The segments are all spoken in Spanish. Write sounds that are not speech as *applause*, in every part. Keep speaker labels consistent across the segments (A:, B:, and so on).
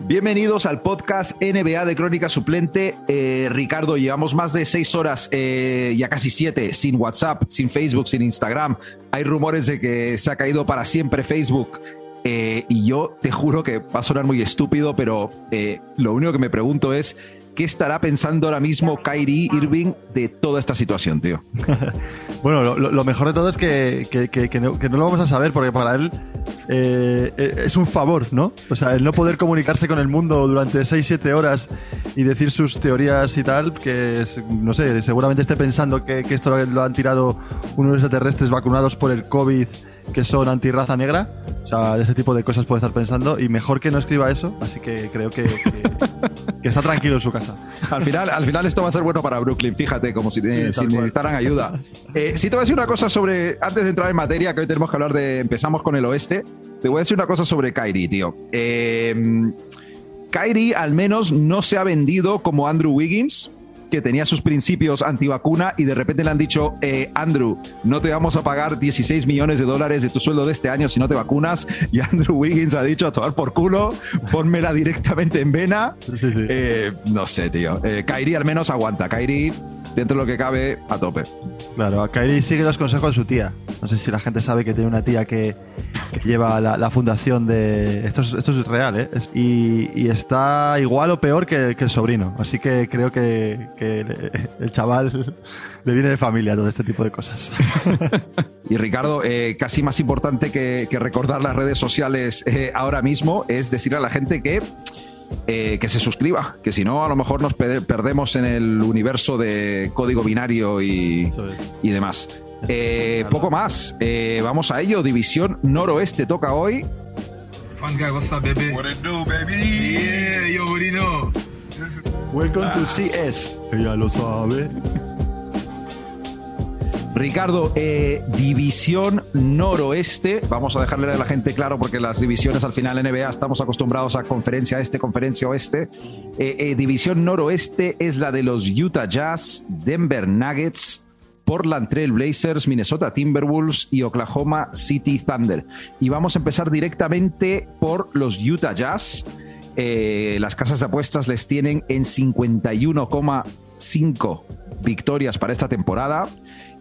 A: Bienvenidos al podcast NBA de Crónica Suplente. Eh, Ricardo, llevamos más de seis horas, eh, ya casi siete, sin WhatsApp, sin Facebook, sin Instagram. Hay rumores de que se ha caído para siempre Facebook. Eh, y yo te juro que va a sonar muy estúpido, pero lo único que me pregunto es, ¿qué estará pensando ahora mismo Kyrie Irving de toda esta situación, tío? *laughs*
B: bueno, lo, mejor de todo es que, no, lo vamos a saber, porque para él eh, es un favor, ¿no? O sea, el no poder comunicarse con el mundo durante 6-7 horas y decir sus teorías y tal, que es, no sé, seguramente esté pensando que esto lo han tirado unos extraterrestres vacunados por el COVID que son antirraza negra. O sea, de ese tipo de cosas puede estar pensando. Y mejor que no escriba eso. Así que creo que, *laughs* está tranquilo en su casa.
A: Al final, al final esto va a ser bueno para Brooklyn. Fíjate, como si, necesitaran ayuda. Eh, si te voy a decir una cosa sobre... Antes de entrar en materia, que hoy tenemos que hablar de... Empezamos con el oeste. Te voy a decir una cosa sobre Kyrie, tío. Eh, Kyrie al menos no se ha vendido como Andrew Wiggins que tenía sus principios antivacuna y de repente le han dicho, eh, Andrew, no te vamos a pagar 16 millones de dólares de tu sueldo de este año si no te vacunas. *laughs* Y Andrew Wiggins ha dicho, a tomar por culo, ponmela directamente en vena. Eh, no sé, tío. Eh, Kairi al menos aguanta. Kairi dentro de lo que cabe, a tope.
B: Claro, a Kairi sigue los consejos de su tía. No sé si la gente sabe que tiene una tía que, lleva la, fundación de... Esto es, esto es real, ¿eh? y, está igual o peor que, el sobrino. Así que creo que, el, chaval le viene de familia todo este tipo de cosas. *laughs*
A: y Ricardo, eh, casi más importante que, recordar las redes sociales eh, ahora mismo es decirle a la gente que eh, que se suscriba, que si no, a lo mejor nos perdemos en el universo de código binario y, demás. *laughs* Eh, poco más, eh, vamos a ello. División Noroeste toca hoy.
B: Welcome to CS. Ella lo sabe.
A: Ricardo, eh, división noroeste, vamos a dejarle a la gente claro porque las divisiones al final NBA estamos acostumbrados a conferencia este, conferencia oeste. Eh, eh, división noroeste es la de los Utah Jazz, Denver Nuggets, Portland Trail Blazers, Minnesota Timberwolves y Oklahoma City Thunder. Y vamos a empezar directamente por los Utah Jazz. las casas de apuestas les tienen en 51,5 victorias para esta temporada.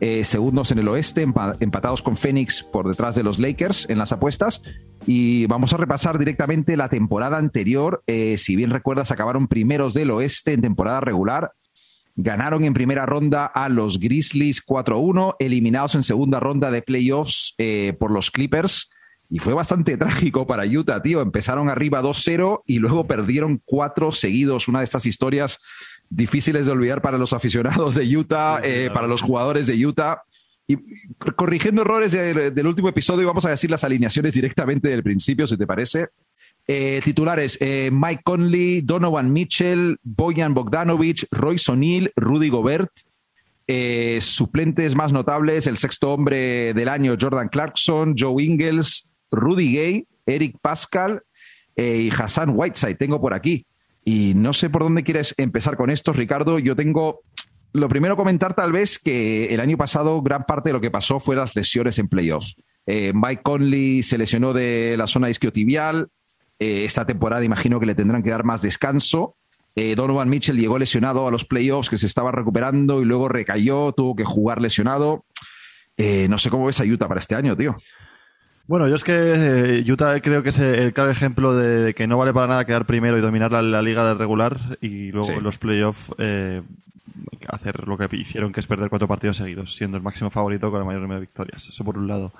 A: Eh, segundos en el oeste, empatados con Phoenix por detrás de los Lakers en las apuestas. Y vamos a repasar directamente la temporada anterior. Eh, si bien recuerdas, acabaron primeros del oeste en temporada regular. Ganaron en primera ronda a los Grizzlies 4-1, eliminados en segunda ronda de playoffs eh, por los Clippers. Y fue bastante *laughs* trágico para Utah, tío. Empezaron arriba 2-0 y luego perdieron cuatro seguidos. Una de estas historias difíciles de olvidar para los aficionados de Utah, eh, para los jugadores de Utah. Y corrigiendo errores del último episodio, vamos a decir las alineaciones directamente del principio, si te parece. Eh, titulares: eh, Mike Conley, Donovan Mitchell, Boyan Bogdanovich, Royce O'Neill, Rudy Gobert. suplentes más notables: el sexto hombre del año, Jordan Clarkson, Joe Ingles, Rudy Gay, Eric Pascal y Hassan Whiteside. Tengo por aquí. Y no sé por dónde quieres empezar con esto, Ricardo. Yo tengo lo primero comentar tal vez que el año pasado gran parte de lo que pasó fue las lesiones en playoffs. Eh, Mike Conley se lesionó de la zona isquiotibial. Eh, esta temporada imagino que le tendrán que dar más descanso. Eh, Donovan Mitchell llegó lesionado a los playoffs que se estaba recuperando y luego recayó, tuvo que jugar lesionado. no sé cómo ves a Utah para este año, tío.
B: Bueno, yo es que eh, Utah creo que es el claro ejemplo de, que no vale para nada quedar primero y dominar la, liga de regular y luego los playoffs eh, hacer lo que hicieron, que es perder cuatro partidos seguidos, siendo el máximo favorito con la mayor número de victorias. Eso por un lado.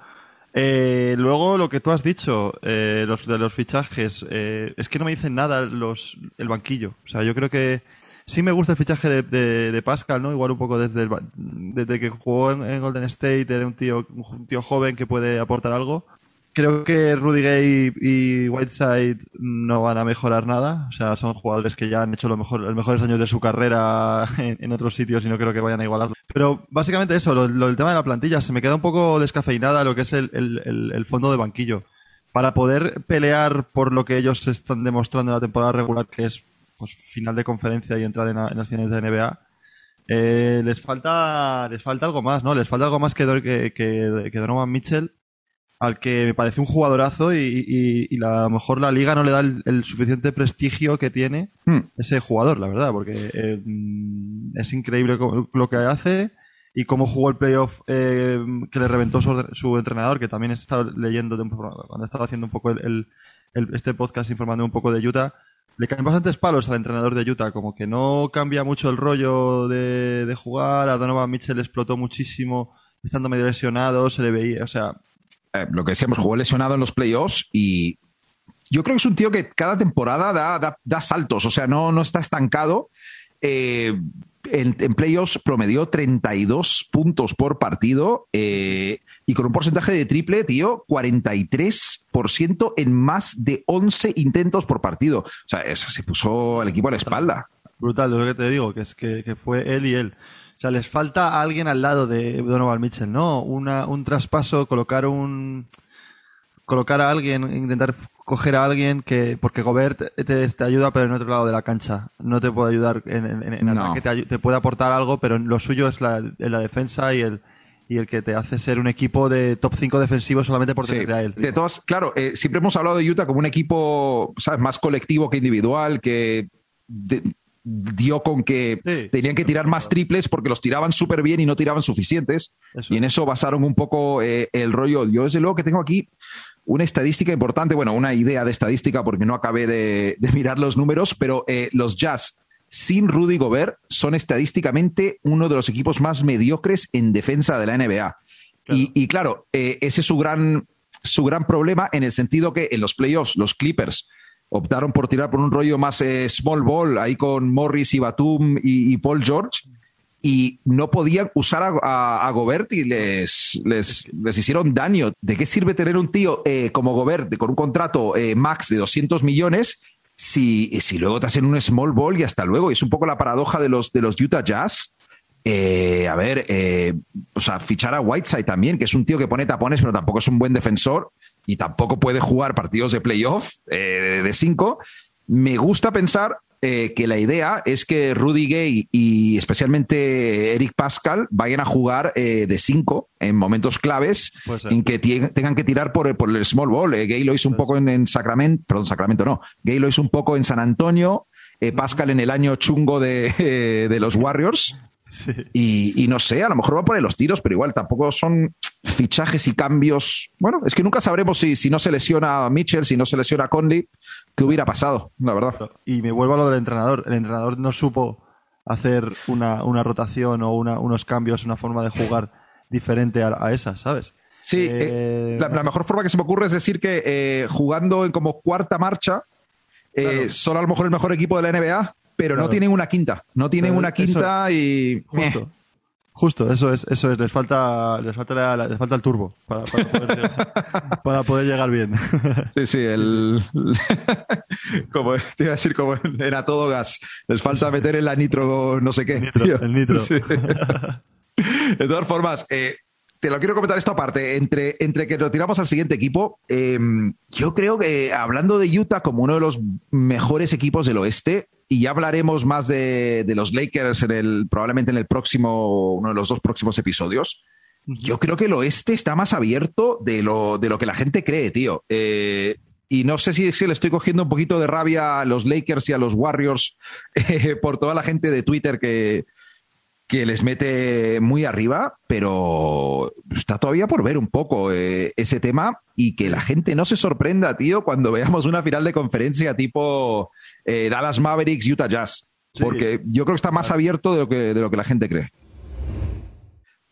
B: Eh, luego lo que tú has dicho, los de los fichajes, es que no me dicen nada los el banquillo. O sea, yo creo que sí me gusta el fichaje de, de, Pascal, ¿no? Igual un poco desde, desde que jugó en, Golden State, era un tío, un tío joven que puede aportar algo creo que Rudy Gay y Whiteside no van a mejorar nada. O sea, son jugadores que ya han hecho lo los mejores años de su carrera *laughs* en, otros sitios y no creo que vayan a igualarlo. Pero básicamente eso, lo, el tema de la plantilla, se me queda un poco descafeinada lo que es el, el, fondo de banquillo. Para poder pelear por lo que ellos están demostrando en la temporada regular, que es pues, final de conferencia y entrar en, las finales de NBA, eh, les falta les falta algo más, ¿no? Les falta algo más que, que, que, que Donovan Mitchell al que me parece un jugadorazo y, a lo mejor la liga no le da el, suficiente prestigio que tiene hmm. ese jugador, la verdad, porque eh, es increíble lo que hace y cómo jugó el playoff eh, que le reventó su, entrenador, que también he estado leyendo cuando estaba haciendo un poco el, este podcast informando un poco de Utah. Le caen bastantes palos al entrenador de Utah, como que no cambia mucho el rollo de, de jugar. A Donovan Mitchell explotó muchísimo, estando medio lesionado, se le veía, o sea,
A: eh, lo que decíamos, jugó lesionado en los playoffs y yo creo que es un tío que cada temporada da, da, saltos, o sea, no, no está estancado. Eh, en, playoffs promedió 32 puntos por partido eh, y con un porcentaje de triple, tío, 43% en más de 11 intentos por partido. O sea, eso se puso el equipo a la espalda.
B: Brutal, es lo que te digo, que es que, que fue él y él. O sea, les falta alguien al lado de Donovan Mitchell, ¿no? Una, un traspaso, colocar un colocar a alguien, intentar coger a alguien que, porque Gobert te, ayuda pero en otro lado de la cancha, no te puede ayudar en, en, ataque, te, puede aportar algo, pero lo suyo es la, la defensa y el, y el que te hace ser un equipo de top 5 defensivo solamente por tener a él.
A: De todas, claro, eh, siempre hemos hablado de Utah como un equipo ¿sabes? más colectivo que individual, que dio con que tenían que tirar más triples porque los tiraban súper bien y no tiraban suficientes. Y en eso basaron un poco eh, el rollo. Yo desde luego que tengo aquí una estadística importante, bueno, una idea de estadística porque no acabé de, mirar los números, pero eh, los Jazz sin Rudy Gobert son estadísticamente uno de los equipos más mediocres en defensa de la NBA. Y, claro, eh, ese es su gran, su gran problema en el sentido que en los playoffs los Clippers optaron por tirar por un rollo más eh, small ball, ahí con Morris y Batum y, Paul George, y no podían usar a, Gobert y les, les, hicieron daño. ¿De qué sirve tener un tío eh, como Gobert con un contrato eh, max de 200 millones si, si luego te hacen un small ball y hasta luego? Es un poco la paradoja de los, de los Utah Jazz. a ver, o sea, fichar a Whiteside también, que es un tío que pone tapones, pero tampoco es un buen defensor y tampoco puede jugar partidos de playoff eh, de cinco, me gusta pensar eh, que la idea es que Rudy Gay y especialmente Eric Pascal vayan a jugar eh, de cinco en momentos claves en que tengan que tirar por, el small ball. Gay lo hizo un poco en, Sacramento, perdón, Sacramento no. Gay lo hizo un poco en San Antonio. Pascal en el año chungo de, *laughs* de los Warriors. Y, no sé, a lo mejor va a poner los tiros, pero igual tampoco son fichajes y cambios. Bueno, es que nunca sabremos si, si no se lesiona Mitchell, si no se lesiona Conley, qué hubiera pasado, la verdad.
B: Y me vuelvo a lo del entrenador. El entrenador no supo hacer una, rotación o unos cambios, una forma de jugar diferente a, esa, ¿sabes?
A: Sí, eh, eh, la, mejor forma que se me ocurre es decir que eh, jugando en como cuarta marcha, son a lo mejor el mejor equipo de la NBA, pero no tienen una quinta. No tienen una quinta y.
B: Justo. Justo, eso es, eso es, les falta, les falta, les falta el turbo *laughs* para, poder, llegar, bien.
A: Sí, sí, el, *laughs* como te iba a decir como era todo gas, les falta meter en la nitro, no sé qué.
B: el nitro. *laughs*
A: De todas formas, eh, te lo quiero comentar esto aparte. Entre, entre que lo tiramos al siguiente equipo, em, yo creo que hablando de Utah como uno de los mejores equipos del oeste, y ya hablaremos más de, los Lakers en el, probablemente en el próximo, uno de los dos próximos episodios. Yo creo que el oeste está más abierto de lo, de lo que la gente cree, tío. Eh, y no sé si, si, le estoy cogiendo un poquito de rabia a los Lakers y a los Warriors *laughs* eh, por toda la gente de Twitter que, que les mete muy arriba, pero está todavía por ver un poco eh, ese tema y que la gente no se sorprenda, tío, cuando veamos una final de conferencia tipo eh, Dallas Mavericks, Utah Jazz. Porque yo creo que está más abierto de lo que, de lo que la gente cree.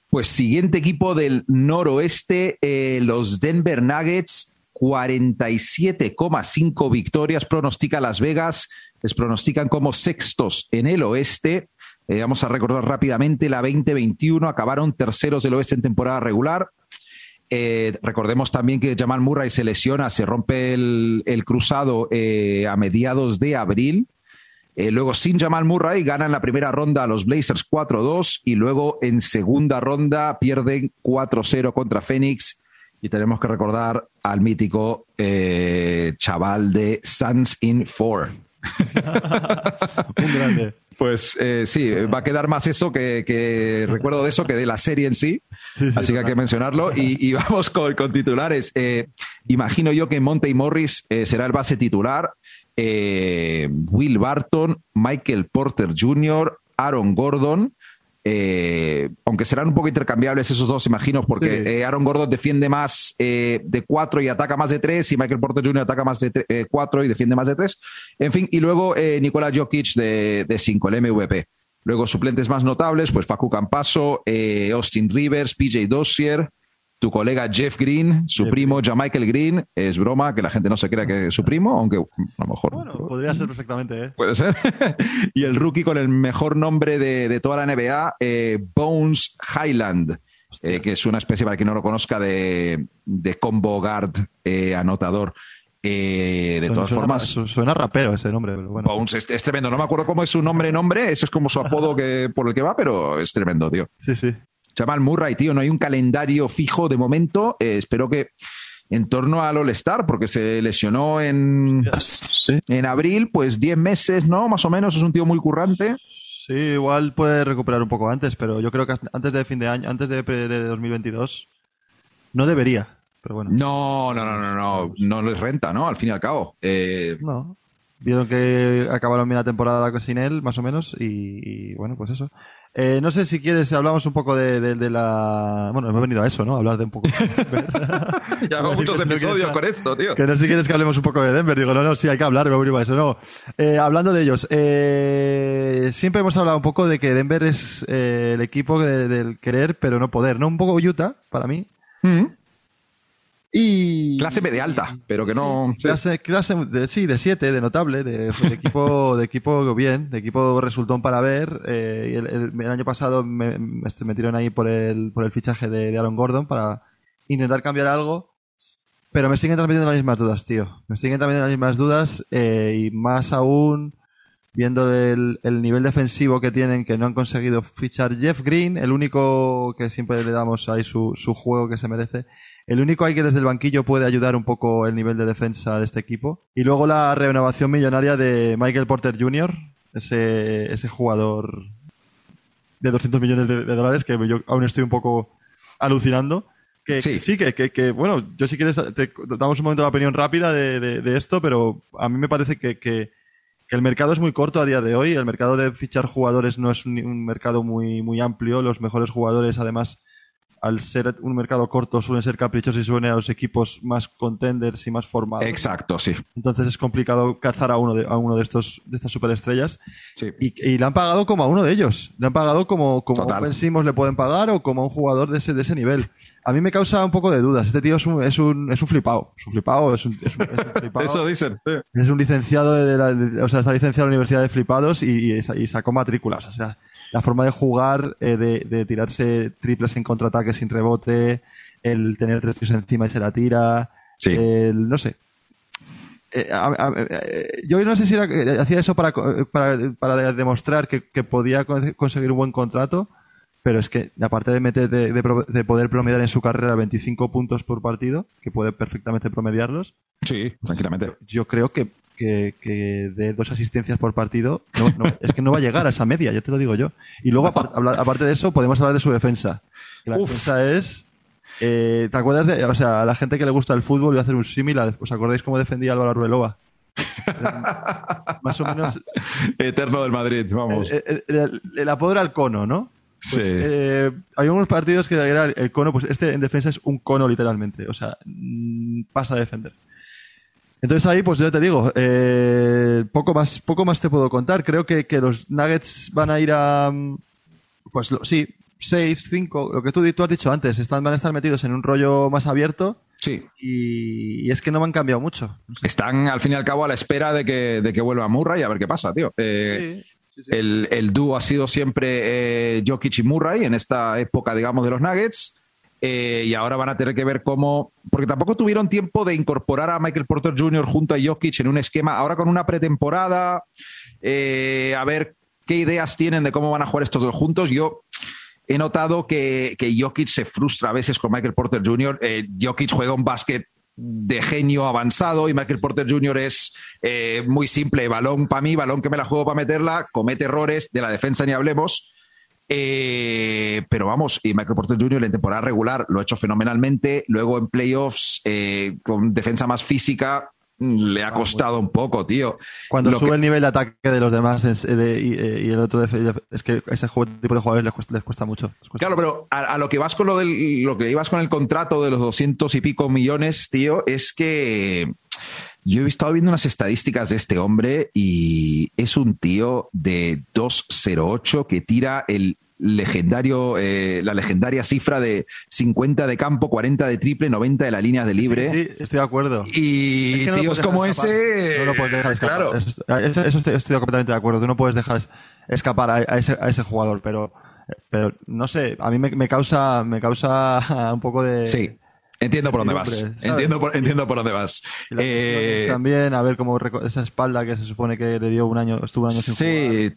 A: Pues siguiente equipo del noroeste, eh, los Denver Nuggets, 47,5 victorias pronostica Las Vegas, les pronostican como sextos en el oeste. Eh, vamos a recordar rápidamente la 2021, acabaron terceros del oeste en temporada regular. Eh, recordemos también que Jamal Murray se lesiona, se rompe el, cruzado eh, a mediados de abril. luego, sin Jamal Murray, ganan la primera ronda a los Blazers 4-2 y luego en segunda ronda pierden 4-0 contra Phoenix. Y tenemos que recordar al mítico chaval de Suns in 4. *laughs* *laughs*
B: Un grande.
A: Pues eh, sí, va a quedar más eso que, recuerdo de eso que de la serie en sí. Así que hay que mencionarlo. Y, *laughs* vamos con, titulares. Eh, imagino yo que Monte Morris eh, será el base titular. Will Barton, Michael Porter Jr., Aaron Gordon. Eh, aunque serán un poco intercambiables esos dos, imagino, porque eh, Aaron Gordon defiende más eh, de cuatro y ataca más de tres, y Michael Porter Jr. ataca más de cuatro y defiende más de tres. En fin, y luego Nikola Jokic de, cinco, el MVP. Luego suplentes más notables, pues Facu Campaso, Austin Rivers, PJ Dossier, tu colega Jeff Green, su primo Michael Green, es broma que la gente no se crea que es su primo, aunque a lo mejor.
B: Bueno, podría ser perfectamente, ¿eh?
A: Puede ser. *laughs* y el rookie con el mejor nombre de, toda la NBA, eh, Bones Highland, eh, que es una especie, para quien no lo conozca, de, combo guard anotador. de todas formas.
B: Suena rapero ese nombre.
A: Bones es, tremendo. No me acuerdo cómo es su nombre, nombre. Eso es como su apodo *laughs* que, por el que va, pero es tremendo, tío.
B: Sí, sí.
A: Jamal Murray, tío, no hay un calendario fijo de momento. Eh, espero que en torno al All-Star, porque se lesionó en, en abril, pues 10 meses, ¿no? Más o menos, es un tío muy currante.
B: Sí, igual puede recuperar un poco antes, pero yo creo que antes de fin de año, antes de, de 2022, no debería. Pero bueno.
A: No, no, no, no, no, no les renta, ¿no? Al fin y al cabo. Eh,
B: no. Vieron que acabaron bien la temporada sin él, más o menos, y bueno, pues eso. Eh, no sé si quieres, hablamos un poco de, la. Bueno, hemos venido a eso, ¿no? hablar de un poco. *laughs*
A: ya *laughs* hago muchos episodios con esto, tío.
B: Que no sé si quieres que hablemos un poco de Denver. Digo, no, no, sí, hay que hablar, hemos venido a eso. No. Eh, hablando de ellos, eh, siempre hemos hablado un poco de que Denver es el equipo del querer, pero no poder, ¿no? Un poco Utah, para mí. Mm. Y,
A: clase media alta, pero que no.
B: Clase, clase de, sí, de siete, de notable, de, equipo, *laughs* de equipo bien, de equipo resultón para ver. Eh, el, año pasado me, me, metieron ahí por el, por el fichaje de, Aaron Gordon para intentar cambiar algo. Pero me siguen transmitiendo las mismas dudas, tío. Me siguen transmitiendo las mismas dudas eh, y más aún viendo el, el, nivel defensivo que tienen, que no han conseguido fichar Jeff Green, el único que siempre le damos ahí su, su juego que se merece. El único hay que desde el banquillo puede ayudar un poco el nivel de defensa de este equipo. Y luego la renovación millonaria de Michael Porter Jr., ese, ese jugador de 200 millones de, dólares que yo aún estoy un poco alucinando. Que sí, sí que, que, bueno, yo si quieres te damos un momento de opinión rápida de, de, esto, pero a mí me parece que, que, el mercado es muy corto a día de hoy. El mercado de fichar jugadores no es un, un mercado muy, muy amplio. Los mejores jugadores, además, al ser un mercado corto, suelen ser caprichosos y suelen a los equipos más contenders y más formados.
A: Exacto, sí.
B: Entonces es complicado cazar a uno de, a uno de estos de estas superestrellas. Sí. Y, le han pagado como a uno de ellos. Le han pagado como, como a un le pueden pagar o como a un jugador de ese, de ese nivel. A mí me causa un poco de dudas. Este tío es un, es un, es un flipado. Es un flipado, es un, es un, *laughs* flipado.
A: Eso dicen.
B: Es un licenciado de, la, o sea, está licenciado en la Universidad de Flipados y, y, sacó matrículas. O sea, la forma de jugar, eh, de, tirarse triples en contraataque sin rebote, el tener tres tíos encima y se la tira, el, no sé. Eh, eh, yo no sé si hacía eso para, para, demostrar que, podía conseguir un buen contrato, pero es que aparte de, meter, de, de, poder promediar en su carrera 25 puntos por partido, que puede perfectamente promediarlos.
A: Sí, tranquilamente.
B: Yo creo que que, que de dos asistencias por partido, es que no va a llegar a esa media, ya te lo digo yo. Y luego, aparte de eso, podemos hablar de su defensa. La defensa es... Eh, ¿Te acuerdas de, o sea, a la gente que le gusta el fútbol, voy a hacer un símil, ¿os acordáis cómo defendía Álvaro Arbeloa?
A: Más o menos... Eterno del Madrid, vamos.
B: El, apodo era el cono, ¿no? Pues, sí. Eh, hay unos partidos que era el cono, pues este en defensa es un cono literalmente, o sea, mm, pasa a defender. Entonces ahí, pues ya te digo, eh, poco más, poco más te puedo contar. Creo que, que los Nuggets van a ir a, pues sí, 6, 5, lo que tú, tú has dicho antes, están, van a estar metidos en un rollo más abierto.
A: Sí.
B: Y, es que no me han cambiado mucho.
A: Están al fin y al cabo a la espera de que, de que vuelva Murray a ver qué pasa, tío. Eh, el, el dúo ha sido siempre eh, Jokic y Murray en esta época, digamos, de los Nuggets. Eh, y ahora van a tener que ver cómo, porque tampoco tuvieron tiempo de incorporar a Michael Porter Jr. junto a Jokic en un esquema, ahora con una pretemporada, eh, a ver qué ideas tienen de cómo van a jugar estos dos juntos. Yo he notado que, Jokic se frustra a veces con Michael Porter Jr. Eh, Jokic juega un básquet de genio avanzado y Michael Porter Jr. es muy simple, balón para mí, balón que me la juego para meterla, comete errores, de la defensa ni hablemos. Eh, pero vamos, y Michael Porter Jr. en temporada regular lo ha hecho fenomenalmente. Luego en playoffs, eh, con defensa más física, le ha ah, costado un poco, tío.
B: Cuando sube el nivel de ataque de los demás y, el otro es que ese tipo de jugadores les cuesta, mucho.
A: Claro, pero a, lo que vas con lo del lo que ibas con el contrato de los doscientos y pico millones, tío, es que yo he estado viendo unas estadísticas de este hombre y es un tío de 208 que tira el legendario, eh, la legendaria cifra de 50 de campo, 40 de triple, 90 de la línea de libre.
B: Sí, estoy de acuerdo.
A: Y tíos como ese.
B: No lo puedes dejar escapar. Claro. Eso, estoy, completamente de acuerdo. Tú no puedes dejar escapar a, ese, a ese, jugador, pero, pero no sé, a mí me, causa, me causa *laughs* un poco de.
A: Sí. Entiendo por dónde vas. Entiendo por, entiendo por dónde vas.
B: Eh, también, a ver cómo esa espalda que se supone que le dio un año, estuvo un año sin
A: sí,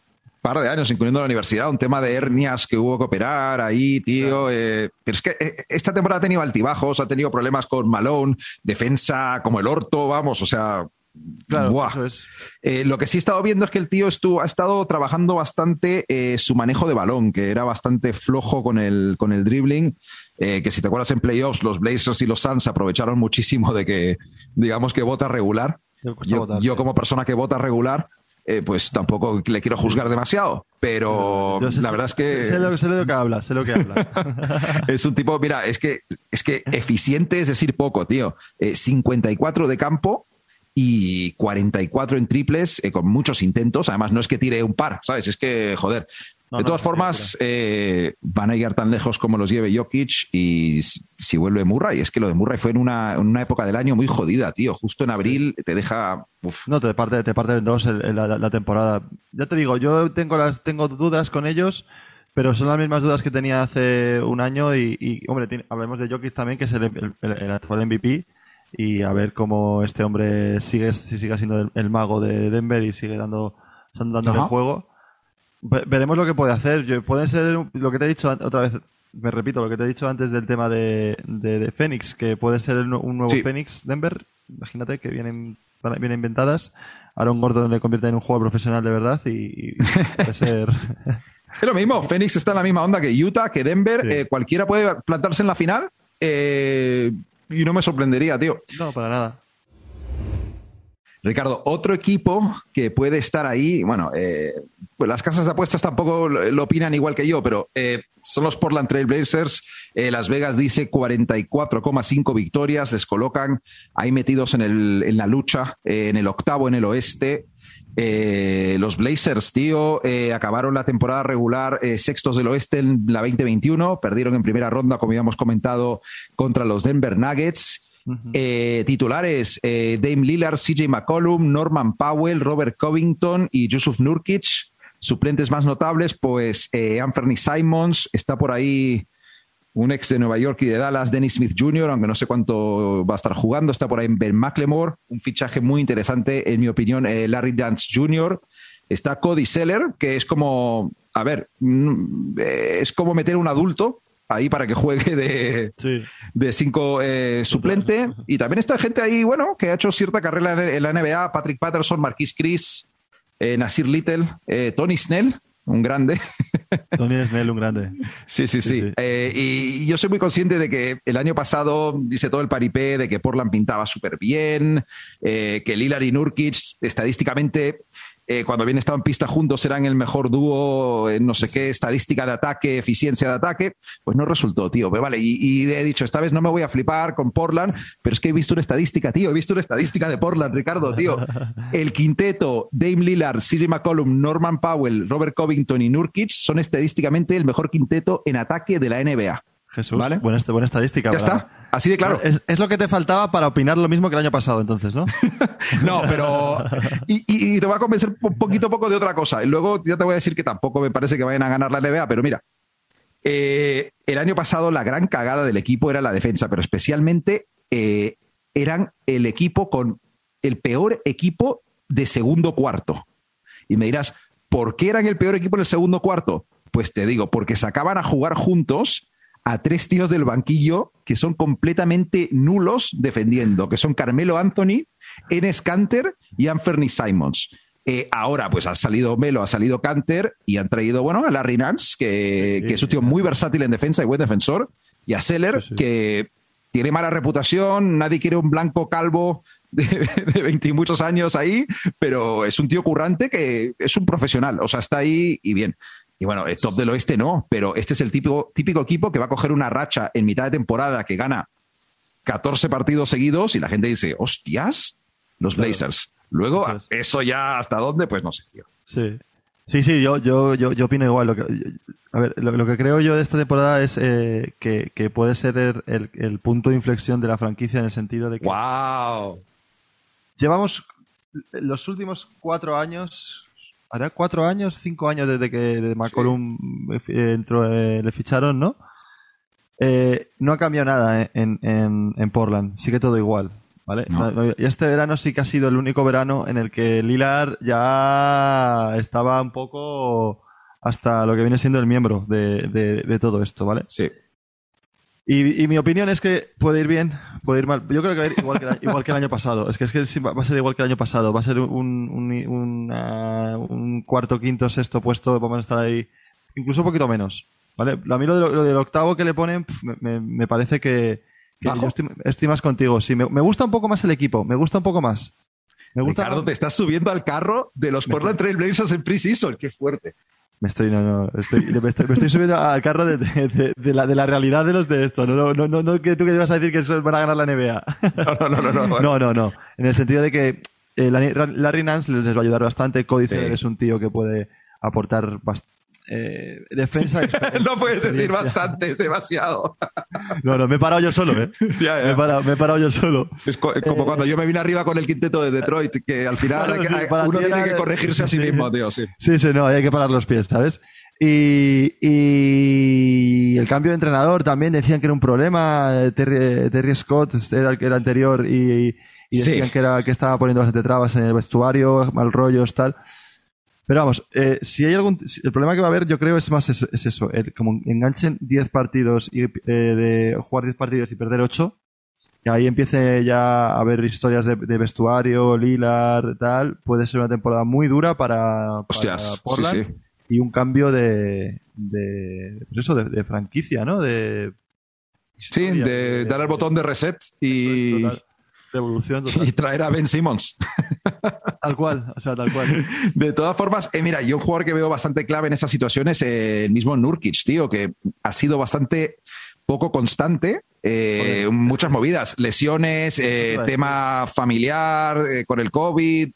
A: par de años, incluyendo la universidad, un tema de hernias que hubo que operar ahí, tío. Eh, pero es que eh, esta temporada ha tenido altibajos, ha tenido problemas con Malone, defensa como el orto, vamos, o sea.
B: Claro,
A: eh, lo que sí he estado viendo es que el tío estuvo, ha estado trabajando bastante su manejo de balón, que era bastante flojo con el, con el dribbling. Que si te acuerdas en playoffs, los Blazers y los Suns aprovecharon muchísimo de que, digamos que vota regular. Yo, como persona que vota regular, eh, pues tampoco le quiero juzgar demasiado. Pero la verdad es que.
B: Sé lo, sé lo, que habla, sé lo que habla. *laughs*
A: es un tipo, mira, es que, es que eficiente es decir poco, tío. 54 eh, de campo y 44 en triples, eh, con muchos intentos. Además, no es que tire un par, ¿sabes? Es que, joder, de todas formas, eh, van a llegar tan lejos como los lleve Jokic y si, vuelve Murray. Es que lo de Murray fue en una, época del año muy jodida, tío. Justo en abril te deja.
B: No, te parte, te parte en dos la, temporada. Ya te digo, yo tengo, las, tengo dudas con ellos, pero son las mismas dudas que tenía hace un año. Y, hombre, hablemos de Jokic también, que es el, el, actual MVP. Y a ver cómo este hombre sigue, sigue siendo el, mago de Denver y sigue dando, dándole juego veremos lo que puede hacer. Puede ser lo que te he dicho otra vez, me repito, lo que te he dicho antes del tema de, de, Phoenix, que puede ser un nuevo Phoenix Denver. Imagínate que vienen, vienen inventadas. Aaron Gordon le convierte en un juego profesional de verdad y, puede ser. *laughs*
A: Es lo mismo, Phoenix está en la misma onda que Utah, que Denver. Eh, cualquiera puede plantarse en la final eh, y no me sorprendería, tío.
B: No, para nada.
A: Ricardo, otro equipo que puede estar ahí, bueno, eh, pues las casas de apuestas tampoco lo opinan igual que yo, pero eh, son los Portland Trail Blazers. Eh, Las Vegas dice 44,5 victorias, les colocan ahí metidos en, el, en la lucha, en el octavo en el oeste. los Blazers, tío, acabaron la temporada regular sextos del oeste en la 2021, perdieron en primera ronda, como habíamos comentado, contra los Denver Nuggets. Eh, titulares, eh, Dame Lillard, CJ McCollum, Norman Powell, Robert Covington y Yusuf Nurkic. Suplentes más notables, pues eh, Anthony Simons, está por ahí un ex de Nueva York y de Dallas, Dennis Smith Jr., aunque no sé cuánto va a estar jugando, está por ahí Ben McLemore, un fichaje muy interesante, en mi opinión, Larry Dance Jr., está Cody Seller, que es como, a ver, mm, es como meter un adulto ahí para que juegue de, de cinco eh, suplente. Y también está gente ahí, bueno, que ha hecho cierta carrera en la NBA, Patrick Patterson, Marquis Chris, eh, Nasir Little, eh, Tony Snell, un grande. *laughs*
B: Tony Snell, un grande.
A: Sí, sí, sí. y yo soy muy consciente de que el año pasado dice todo el paripé de que Portland pintaba súper bien, que Lillard y Nurkic estadísticamente eh, cuando bien estaban en pista juntos eran el mejor dúo en no sé qué estadística de ataque, eficiencia de ataque, pues no resultó, tío. Pero vale, y, he dicho, esta vez no me voy a flipar con Portland, pero es que he visto una estadística, tío, he visto una estadística de Portland, Ricardo, tío. *laughs* El quinteto, Dame Lillard, CJ McCollum, Norman Powell, Robert Covington y Nurkic son estadísticamente el mejor quinteto en ataque de la NBA.
B: Jesús, ¿vale? buena, buena estadística.
A: Ya está. Así de claro.
B: Es, lo que te faltaba para opinar lo mismo que el año pasado, entonces, ¿no? *laughs*
A: no, pero. Y, te voy a convencer un poquito poco de otra cosa. Y luego ya te voy a decir que tampoco me parece que vayan a ganar la NBA, pero mira. Eh, el año pasado la gran cagada del equipo era la defensa, pero especialmente eh, eran el equipo con el peor equipo de segundo cuarto. Y me dirás, ¿por qué eran el peor equipo en el segundo cuarto? Pues te digo, porque sacaban a jugar juntos a tres tíos del banquillo que son completamente nulos defendiendo, que son Carmelo Anthony, Enes Canter y Anthony Simons. Eh, ahora, pues ha salido Melo, ha salido Canter y han traído, bueno, a Larry Nance, que, es un tío muy versátil en defensa y buen defensor, y a Seller, que tiene mala reputación, nadie quiere un blanco calvo de, de muchos años ahí, pero es un tío currante que es un profesional, o sea, está ahí y bien. Y bueno, el top del oeste no, pero este es el típico, típico equipo que va a coger una racha en mitad de temporada que gana 14 partidos seguidos y la gente dice, hostias, los Blazers. Luego, eso ya hasta dónde, pues no sé, tío.
B: Sí. Sí, sí, yo, yo, yo, yo opino igual. Lo que, a ver, lo, que creo yo de esta temporada es eh, que, que, puede ser el, el, punto de inflexión de la franquicia en el sentido de que.
A: ¡Wow!
B: Llevamos los últimos cuatro años. Hará cuatro años, cinco años desde que de McCollum entró, eh, le ficharon, ¿no? Eh, no ha cambiado nada en, en, en Portland. Sigue todo igual. ¿Vale? Y este verano sí que ha sido el único verano en el que Lilar ya estaba un poco hasta lo que viene siendo el miembro de, todo esto, ¿vale?
A: Sí.
B: Y, mi opinión es que puede ir bien, puede ir mal. Yo creo que va a ir igual que, igual que el año pasado. Es que, es que va a ser igual que el año pasado. Va a ser un, un, un, cuarto, quinto, sexto puesto. Vamos a estar ahí, incluso un poquito menos. ¿Vale? A mí lo, de lo del octavo que le ponen me, me parece que, yo estoy, más contigo, sí. Me, gusta un poco más el equipo, me gusta un poco más.
A: Me gusta Ricardo, te estás subiendo al carro de los Portland Trail Blazers en pre-season, qué fuerte.
B: Me estoy, no, no, estoy, me, estoy, subiendo al carro de, de, la, de la realidad de los de esto. No, no, no, no, que tú que ibas a decir que van a ganar la NBA.
A: No, no, no, no.
B: No, no, no. En el sentido de que eh, Larry Nance les va a ayudar bastante. Códice es un tío que puede aportar bastante eh, defensa. *laughs*
A: no puedes decir bastante, es demasiado.
B: no, no, me he parado yo solo, ¿eh? *laughs* Me, he parado, yo solo.
A: Es como eh, cuando yo me vine arriba con el quinteto de Detroit, que al final *laughs* uno tiene que corregirse a sí, mismo, tío. Sí.
B: sí, sí, no, hay que parar los pies, ¿sabes? Y, y, el cambio de entrenador también decían que era un problema. Terry, Terry Scott era el que era anterior y, y decían que, era, que estaba poniendo bastante trabas en el vestuario, mal rollos, tal. Pero vamos, eh, si hay algún. El problema que va a haber, yo creo, es más es, eso. como enganchen 10 partidos y eh, de jugar 10 partidos y perder 8, que ahí empiece ya a haber historias de, vestuario, Lilar, tal. Puede ser una temporada muy dura para, Portland. Y un cambio de. de pues eso, de, franquicia, ¿no? De.
A: sí, de, dar el botón de reset y.
B: Revolución *laughs*
A: Y traer a Ben Simmons. *laughs*
B: Tal cual, o sea, tal cual. *laughs*
A: De todas formas, eh, mira, yo un jugador que veo bastante clave en estas situaciones, eh, el mismo Nurkic, tío, que ha sido bastante poco constante, eh, muchas movidas, lesiones, tema familiar, con el COVID.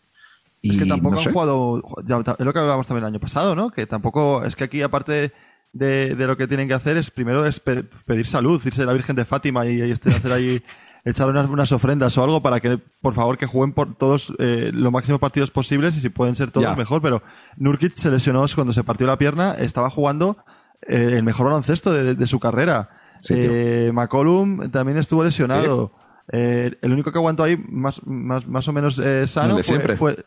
B: Y, es que tampoco han jugado, es lo que hablábamos también el año pasado, ¿no? Que tampoco, es que aquí aparte de, lo que tienen que hacer es primero es pedir salud, irse a la Virgen de Fátima y, y este, hacer ahí *laughs* echar unas, ofrendas o algo para que, por favor, que jueguen por todos eh, los máximos partidos posibles y si pueden ser todos mejor. Pero Nurkic se lesionó cuando se partió la pierna, estaba jugando eh, el mejor baloncesto de, su carrera. eh, McCollum también estuvo lesionado. Eh, el único que aguantó ahí más, más, más o menos sano fue, fue,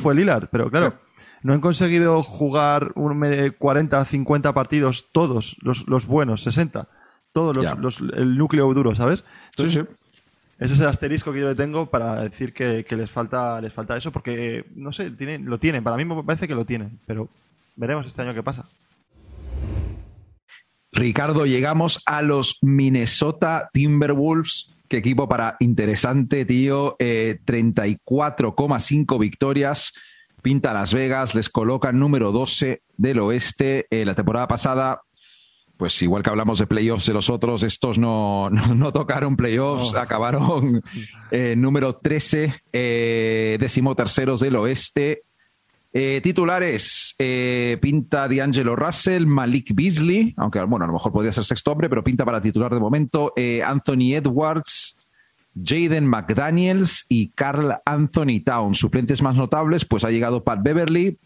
B: fue, Lillard, pero claro. No han conseguido jugar un 40, 50 partidos, todos los, los buenos, 60. Todos los, los, el núcleo duro, ¿sabes?
A: sí, sí.
B: Ese es el asterisco que yo le tengo para decir que, les falta les falta eso, porque, no sé, lo tienen. Para mí me parece que lo tienen, pero veremos este año qué pasa.
A: Ricardo, llegamos a los Minnesota Timberwolves. Qué equipo para interesante, tío. 34,5 eh, victorias. Pinta Las Vegas, les coloca número 12 del oeste. Eh, la temporada pasada pues igual que hablamos de playoffs de los otros, estos no, *laughs* no, tocaron playoffs, acabaron eh, número 13, eh, decimoterceros del oeste. Eh, titulares, eh, pinta D'Angelo Russell, Malik Beasley, aunque bueno, a lo mejor podría ser sexto hombre, pero pinta para titular de momento, Anthony Edwards, Jaden McDaniels y Carl Anthony Town. Suplentes más notables, pues ha llegado Pat Beverly,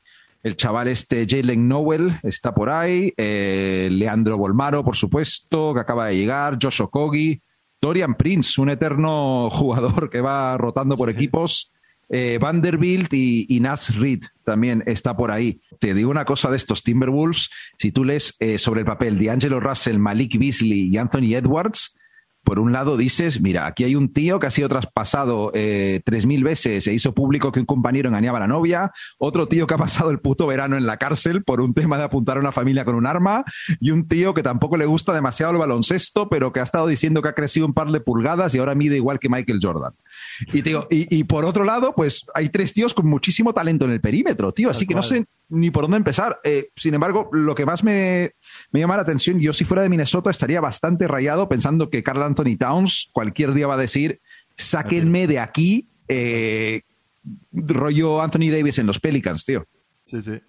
A: el chaval este Jalen Nowell está por ahí, eh, Leandro Bolmaro, por supuesto, que acaba de llegar, Josh Okogi, Dorian Prince, un eterno *laughs* jugador que va rotando por equipos, eh, Vanderbilt y, y Nas Reed también está por ahí. te digo una cosa de estos Timberwolves, si tú lees eh, sobre el papel de Angelo Russell, Malik Beasley y Anthony Edwards, por un lado dices, mira, aquí hay un tío que ha sido traspasado eh, tres mil veces, se hizo público que un compañero engañaba a la novia, otro tío que ha pasado el puto verano en la cárcel por un tema de apuntar a una familia con un arma, y un tío que tampoco le gusta demasiado el baloncesto, pero que ha estado diciendo que ha crecido un par de pulgadas y ahora mide igual que Michael Jordan. Y, digo, y, por otro lado, pues hay tres tíos con muchísimo talento en el perímetro, tío, así que no sé ni por dónde empezar. Eh, sin embargo, lo que más me, me llama la atención. Yo si fuera de Minnesota estaría bastante rayado pensando que Carl Anthony Towns cualquier día va a decir, sáquenme de aquí, eh, rollo Anthony Davis en los Pelicans, tío.
B: Sí, sí.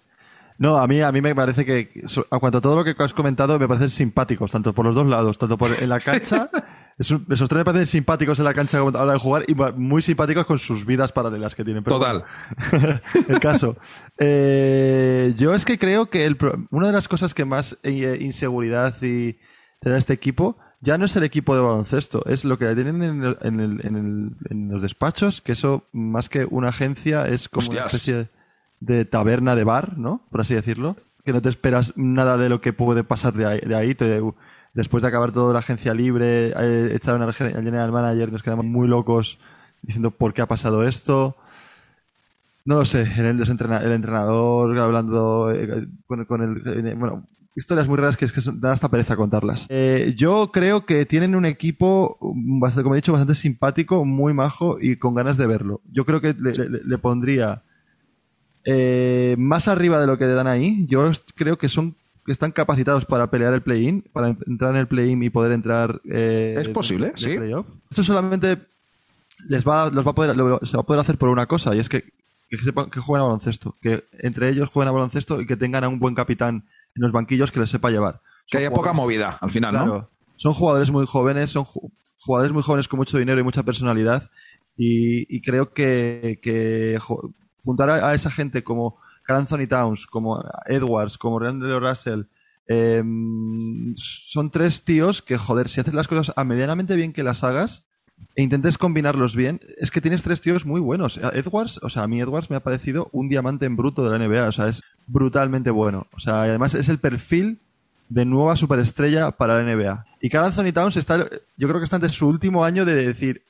B: No, a mí, a mí me parece que, a cuanto a todo lo que has comentado, me parecen simpáticos, tanto por los dos lados, tanto por en la cancha *laughs* Esos, tres me parecen simpáticos en la cancha a la hora de jugar y muy simpáticos con sus vidas paralelas que tienen.
A: Total. *laughs*
B: el caso. Eh, yo es que creo que una de las cosas que más eh, inseguridad y te da este equipo ya no es el equipo de baloncesto, es lo que tienen en, los despachos, que eso más que una agencia es como una especie de taberna de bar, ¿no? Por así decirlo. Que no te esperas nada de lo que puede pasar de ahí. De ahí te, después de acabar toda la agencia libre, eh, echaron al general manager, nos quedamos muy locos diciendo por qué ha pasado esto. No lo sé, el, el entrenador hablando eh, con, el... Eh, bueno, historias muy raras que es que da hasta pereza contarlas. yo creo que tienen un equipo, bastante, como he dicho, bastante simpático, muy majo y con ganas de verlo. Yo creo que le, pondría más arriba de lo que le dan ahí. Yo creo que son están capacitados para pelear el play-in, para entrar en el play-in y poder entrar.
A: Eh, es posible, sí.
B: Esto solamente les va, los va a poder, se va a poder hacer por una cosa, y es que, que sepan que jueguen a baloncesto, que entre ellos jueguen a baloncesto y que tengan a un buen capitán en los banquillos que les sepa llevar.
A: que haya poca movida al final, ¿no?
B: Son jugadores muy jóvenes, son jugadores muy jóvenes con mucho dinero y mucha personalidad, y, creo que, que juntar a esa gente como Anthony Towns, como Edwards, como Randall Russell, em, son tres tíos que, joder, si haces las cosas a medianamente bien que las hagas e intentes combinarlos bien, es que tienes tres tíos muy buenos. Edwards, o sea, a mí Edwards me ha parecido un diamante en bruto de la NBA, o sea, es brutalmente bueno. O sea, además es el perfil de nueva superestrella para la NBA. Y Carl Anthony Towns está, yo creo que está ante su último año de decir,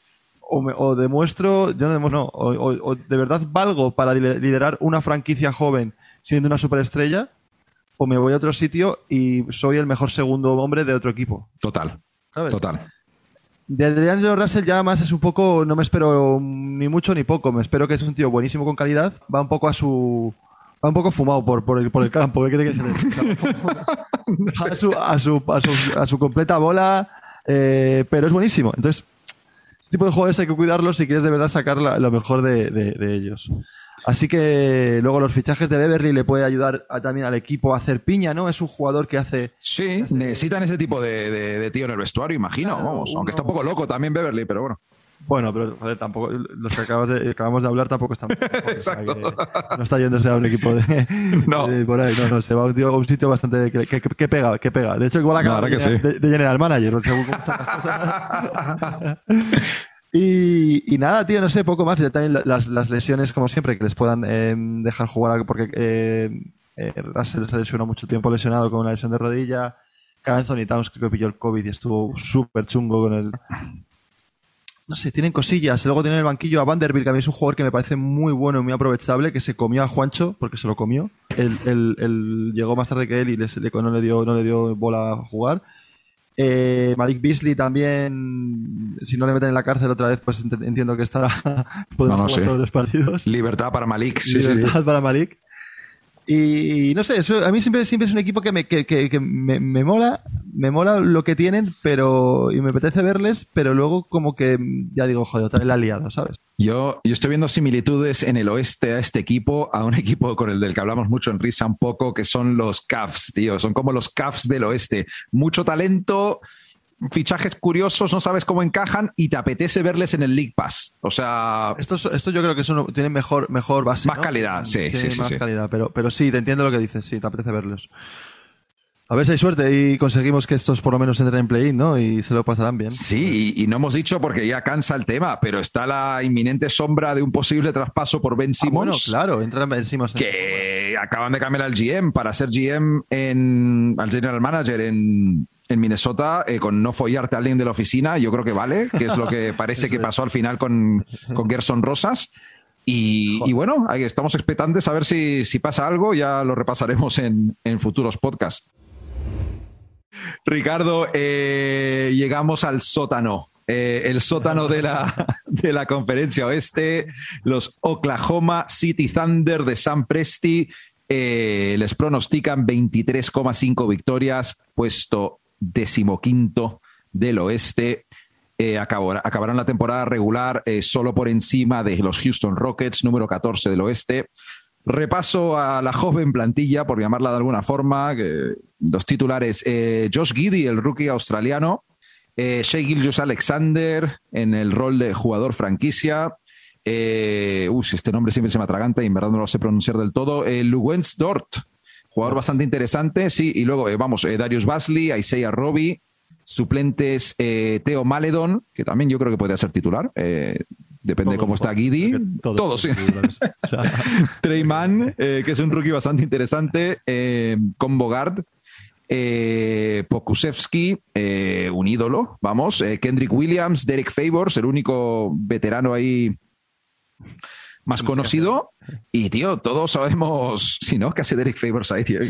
B: o, demuestro, yo no, no o, de verdad valgo para liderar una franquicia joven siendo una superestrella, o me voy a otro sitio y soy el mejor segundo hombre de otro equipo.
A: Total. Total.
B: De Adriano Russell ya más es un poco, no me espero ni mucho ni poco, me espero que es un tío buenísimo con calidad, va un poco a su va un poco fumado por, por, el, por el campo, ¿qué que *laughs* a, su, a, su, a, su, completa bola, eh, pero es buenísimo. Entonces, tipo de jugadores hay que cuidarlos si quieres de verdad sacar lo mejor de, ellos. Así que luego los fichajes de Beverly le puede ayudar también al equipo a hacer piña, ¿no? Es un jugador que hace.
A: Sí, necesitan ese tipo de, tío en el vestuario, imagino. vamos, aunque está un poco loco también Beverly, pero bueno.
B: Bueno, pero joder, tampoco, los que acabamos de, hablar tampoco están. *laughs* Exacto. no está yéndose a un equipo *laughs* de. No. por ahí, no, no, se va a un sitio bastante. que, que, pega, que pega. De hecho, igual acaba de, de, General Manager, según cómo están las cosas. *laughs* Y, y, nada, tío, no sé, poco más. Y también las, las lesiones, como siempre, que les puedan eh, dejar jugar, porque eh, eh, Russell se lesionó mucho tiempo lesionado con una lesión de rodilla. Anthony Towns creo que pilló el COVID y estuvo súper chungo con el, no sé, tienen cosillas. Luego tienen el banquillo a Vanderbilt, que a mí es un jugador que me parece muy bueno y muy aprovechable, que se comió a Juancho, porque se lo comió. Él, llegó más tarde que él y no, le dio, no le dio bola a jugar. Eh, Malik Beasley también, si no le meten en la cárcel otra vez, pues entiendo que estará. *laughs* Podemos jugar todos los partidos.
A: Libertad para Malik.
B: Libertad para Malik. Y no sé, eso, a mí siempre, siempre es un equipo que me, que, que, me, me, mola, me mola lo que tienen, pero y me apetece verles, pero luego como que ya digo, joder, otra vez la liado, ¿sabes?
A: Yo, yo estoy viendo similitudes en el oeste a este equipo, a un *laughs* equipo con el del que hablamos mucho en Risa un poco, que son los Cavs, tío, son como los Cavs del oeste. Mucho talento, fichajes curiosos, no sabes cómo encajan y te apetece verles en el League Pass. O sea.
B: Esto, esto yo creo que son, tienen mejor, mejor base.
A: Más calidad, sí, sí, sí.
B: Más calidad, pero, pero sí, te entiendo lo que dices, sí, te apetece verlos. A ver si hay suerte y conseguimos que estos por lo menos entren en play-in, ¿no? Y se lo pasarán bien.
A: Sí, y, no hemos dicho porque ya cansa el tema, pero está la inminente sombra de un posible traspaso por Ben ah, Simmons.
B: bueno, claro, entra Ben Simmons.
A: Que acaban de cambiar al GM para ser GM en, al General Manager en, en Minnesota eh, con no follarte a alguien de la oficina, yo creo que vale, que es lo que *laughs* parece que pasó al final con, con Gerson Rosas. Y, bueno, ahí estamos expectantes a ver si, si, pasa algo, ya lo repasaremos en, en futuros podcasts. Ricardo, eh, llegamos al sótano. Eh, el sótano de la, *laughs* de la conferencia oeste, los Oklahoma City Thunder de Sam Presti, les pronostican 23,5 victorias, puesto decimoquinto del oeste. Eh, acabarán la temporada regular eh, solo por encima de los Houston Rockets, número 14 del oeste. Repaso a la joven plantilla, por llamarla de alguna forma. los titulares: eh, Josh Giddy, el rookie australiano. Shea Gilgius Alexander en el rol de jugador franquicia. este nombre siempre se me atraganta y en verdad no lo sé pronunciar del todo. Luguentz Dort, Jugador bastante interesante, sí. Y luego, eh, vamos, eh, Darius Basley, Isaiah Robbie, suplentes eh, Teo Maledon, que también yo creo que podría ser titular. depende de cómo está Giddy. Todos, sí. *laughs* Treyman, que es un rookie bastante interesante. con Bogard. Pokusevsky, un ídolo, vamos. Kendrick Williams, Derek Favors, el único veterano ahí más conocido. Y, tío, todos sabemos, *laughs* si no, que hace Derek Favors ahí, tío.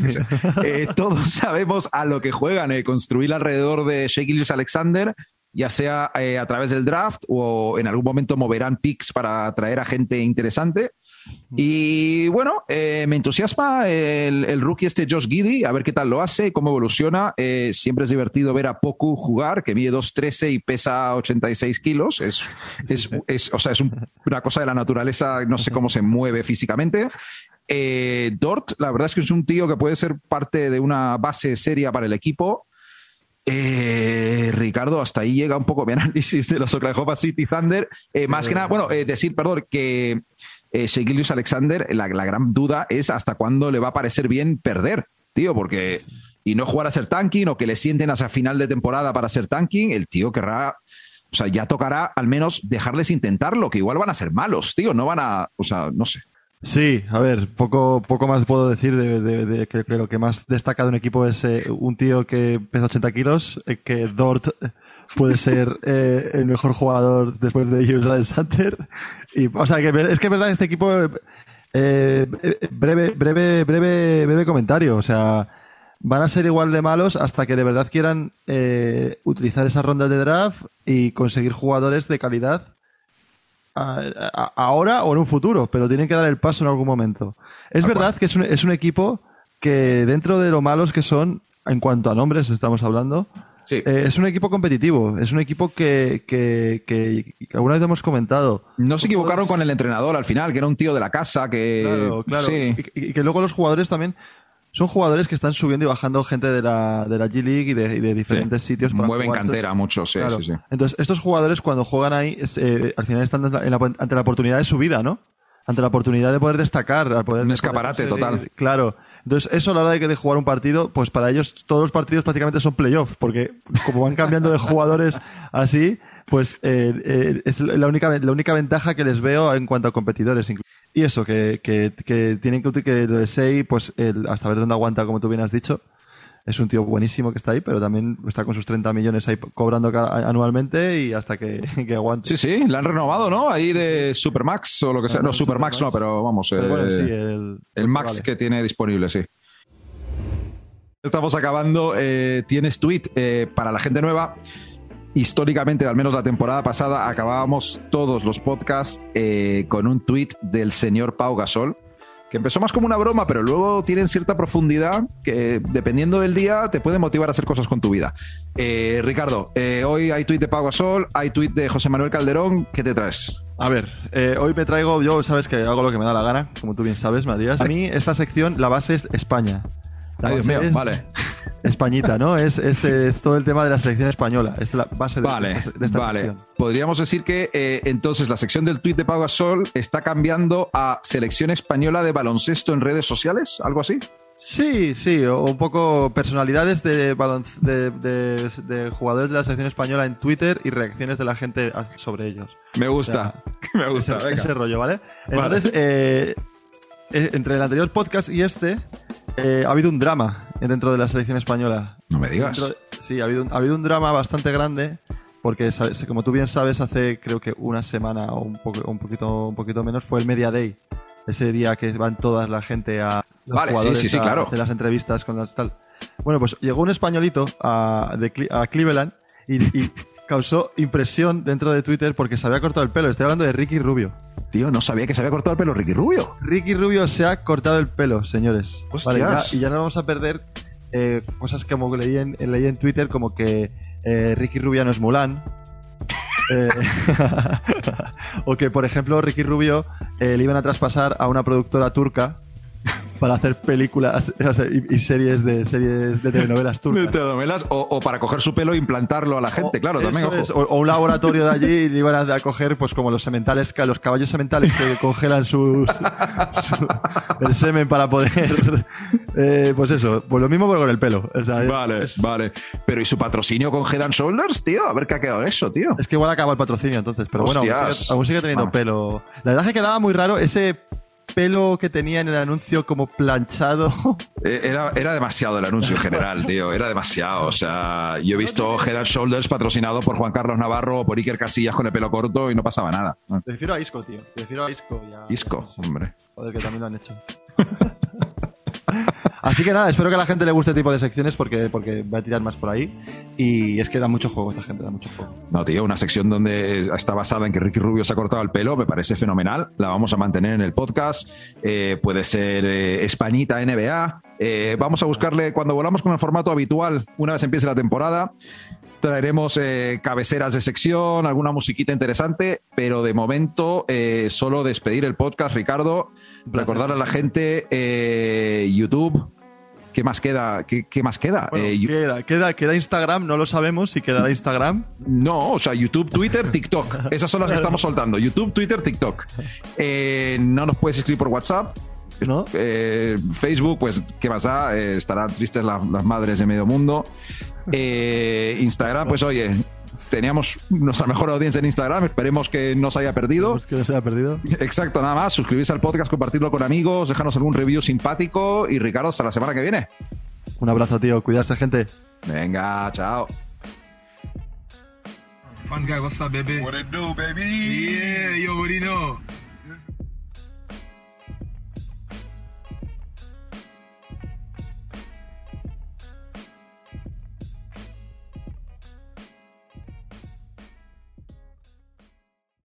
A: Eh, todos *laughs* sabemos a lo que juegan, eh, construir alrededor de Shea Alexander, ya sea eh, a través del draft o en algún momento moverán picks para atraer a gente interesante. Y bueno, eh, me entusiasma el, rookie este Josh Giddy, a ver qué tal lo hace, cómo evoluciona. Eh, siempre es divertido ver a Poku jugar, que mide 2'13 y pesa 86 kilos. Es, es, o sea, es una cosa de la naturaleza, no sé cómo se mueve físicamente. Eh, Dort, la verdad es que es un tío que puede ser parte de una base seria para el equipo. Ricardo, hasta ahí llega un poco mi *laughs* análisis de los Oklahoma City Thunder. más que nada, bueno, decir, perdón, que eh, Alexander, la, gran duda es hasta cuándo le va a parecer bien perder, tío, porque y no jugar a ser tanking o que le sienten hacia final de temporada para ser tanking, el tío querrá, o sea, ya tocará al menos dejarles intentarlo, que igual van a ser malos, tío, no van a, o sea, no sé.
B: Sí, a ver, poco, poco más puedo decir de, que, lo que más destaca de un equipo es eh, un tío que pesa 80 kilos, eh, que Dort puede ser eh, el mejor jugador después de Jules Alexander. Y, o sea, que es que es verdad, este equipo, eh, breve, breve, breve, breve comentario. O sea, van a ser igual de malos hasta que de verdad quieran eh, utilizar esas rondas de draft y conseguir jugadores de calidad ahora o en un futuro, pero tienen que dar el paso en algún momento. Es verdad que es un, es un equipo que dentro de lo malos que son, en cuanto a nombres estamos hablando, eh, es un equipo competitivo, es un equipo que, que, alguna vez hemos comentado.
A: No se equivocaron con el entrenador al final, que era un tío de la casa, que...
B: Claro, claro. Y, que luego los jugadores también son jugadores que están subiendo y bajando gente de la, de la G League y de, diferentes sitios.
A: Para Mueven cantera muchos, sí, sí, sí,
B: Entonces, estos jugadores cuando juegan ahí, eh, al final están ante la oportunidad de su vida, ¿no? Ante la oportunidad de poder destacar, al poder...
A: Un escaparate total.
B: Claro. Entonces, eso a la hora de, de jugar un partido, pues para ellos todos los partidos prácticamente son playoff, porque como van cambiando de jugadores así, pues eh, eh, es la única, la única ventaja que les veo en cuanto a competidores. Y eso, que, que, que tienen que que lo de pues el, hasta ver dónde aguanta, como tú bien has dicho, es un tío buenísimo que está ahí, pero también está con sus 30 millones ahí cobrando anualmente y hasta que, *laughs* que aguante.
A: Sí, sí, le han renovado, ¿no? Ahí de Supermax o lo que sea. No, Supermax no, pero vamos, eh, el, Max que tiene disponible, sí. Estamos acabando. Eh, tienes tweet eh, para la gente nueva. Históricamente, al menos la temporada pasada, acabábamos todos los podcasts con un tweet del señor Pau Gasol que empezó más como una broma, pero luego tienen cierta profundidad que dependiendo del día te puede motivar a hacer cosas con tu vida. Eh, Ricardo, eh, hoy hay tuit de Pago a Sol, hay tuit de José Manuel Calderón, ¿qué te traes?
B: A ver, eh, hoy me traigo, yo sabes que hago lo que me da la gana, como tú bien sabes, Matías. A mí esta sección, la base es España.
A: Ay, Dios mío, vale. *laughs*
B: Españita, ¿no? Es, es, todo el tema de la selección española. Es la base de,
A: vale,
B: de esta
A: vale. Podríamos decir que eh, entonces la sección del tuit de Pau Gasol está cambiando a selección española de baloncesto en redes sociales, algo así.
B: Sí, sí, o un poco personalidades de, de, jugadores de la selección española en Twitter y reacciones de la gente sobre ellos.
A: Me gusta, *laughs* me gusta.
B: Ese, rollo, ¿vale? Entonces, Eh, eh, entre el anterior podcast y este eh, ha habido un drama dentro de la selección española.
A: No me digas.
B: sí, ha habido, un, ha habido un drama bastante grande porque como tú bien sabes hace creo que una semana o un, poco, un poquito un poquito menos fue el Media Day ese día que van toda la gente a
A: vale, sí, sí, sí, claro.
B: hacer las entrevistas con las tal bueno pues llegó un españolito a, a Cleveland y, causó impresión dentro de Twitter porque se había cortado el pelo. Estoy hablando de Ricky Rubio.
A: Tío, no sabía que se había cortado el pelo Ricky Rubio.
B: Ricky Rubio se ha cortado el pelo, señores. y ya no vamos a perder eh, cosas que como leí en, leí en Twitter como que eh, Ricky Rubio no es Mulan. *laughs* Eh, *laughs* o que, por ejemplo, Ricky Rubio le iban a traspasar a una productora turca para hacer películas *laughs* y, series de series de telenovelas *laughs* turcas.
A: De telenovelas o, para coger su pelo e implantarlo a la gente, claro, también.
B: o, un laboratorio de allí y iban a, coger, pues como los sementales, los caballos sementales que congelan sus, *laughs* el semen para poder. Eh, pues eso, pues lo mismo pero con el pelo.
A: vale, vale. Pero ¿y su patrocinio con Head and Shoulders, tío? A ver qué ha quedado eso, tío.
B: Es que igual acaba el patrocinio entonces, pero bueno, aún sigue, teniendo pelo. La verdad es que quedaba muy raro ese pelo que tenía en el anuncio como planchado. *laughs*
A: Eh, era, era demasiado el anuncio en general, *laughs* tío. Era demasiado. O sea, yo he visto Head Shoulders patrocinado por Juan Carlos Navarro o por Iker Casillas con el pelo corto y no pasaba nada.
B: Prefiero a Isco, tío. Prefiero a Isco. Ya,
A: Isco, hombre.
B: Joder, que también lo han hecho. *laughs* *laughs* Así que nada, espero que a la gente le guste este tipo de secciones porque, porque va a tirar más por ahí. Y es que da mucho juego, esta gente da mucho juego.
A: No, tío, una sección donde está basada en que Ricky Rubio se ha cortado el pelo, me parece fenomenal. La vamos a mantener en el podcast. Eh, puede ser eh, Españita NBA. Eh, vamos a buscarle, cuando volamos con el formato habitual, una vez empiece la temporada, traeremos cabeceras de sección, alguna musiquita interesante, pero de momento solo despedir el podcast, Ricardo. Recordar a la gente YouTube ¿Qué más queda? ¿Qué, más queda?
B: Eh, queda, queda? Instagram, no lo sabemos si quedará Instagram.
A: No, o sea, YouTube, Twitter, TikTok. Esas son las que *laughs* estamos soltando. YouTube, Twitter, TikTok. Eh, no nos puedes escribir por WhatsApp. ¿No? Eh, Facebook, pues, ¿qué más da? estarán tristes las, las, madres de medio mundo. Instagram, pues oye, teníamos nuestra mejor audiencia en Instagram. Esperemos que no se haya perdido.
B: que no se haya perdido.
A: Exacto, nada más. Suscribirse al podcast, compartirlo con amigos, déjanos algún review simpático. Y Ricardo, hasta la semana que viene.
B: Un abrazo, tío. Cuidarse, gente.
A: Venga, chao.
C: Fun guy, what's up, baby?
D: What it do, baby?
C: Yeah, you already know.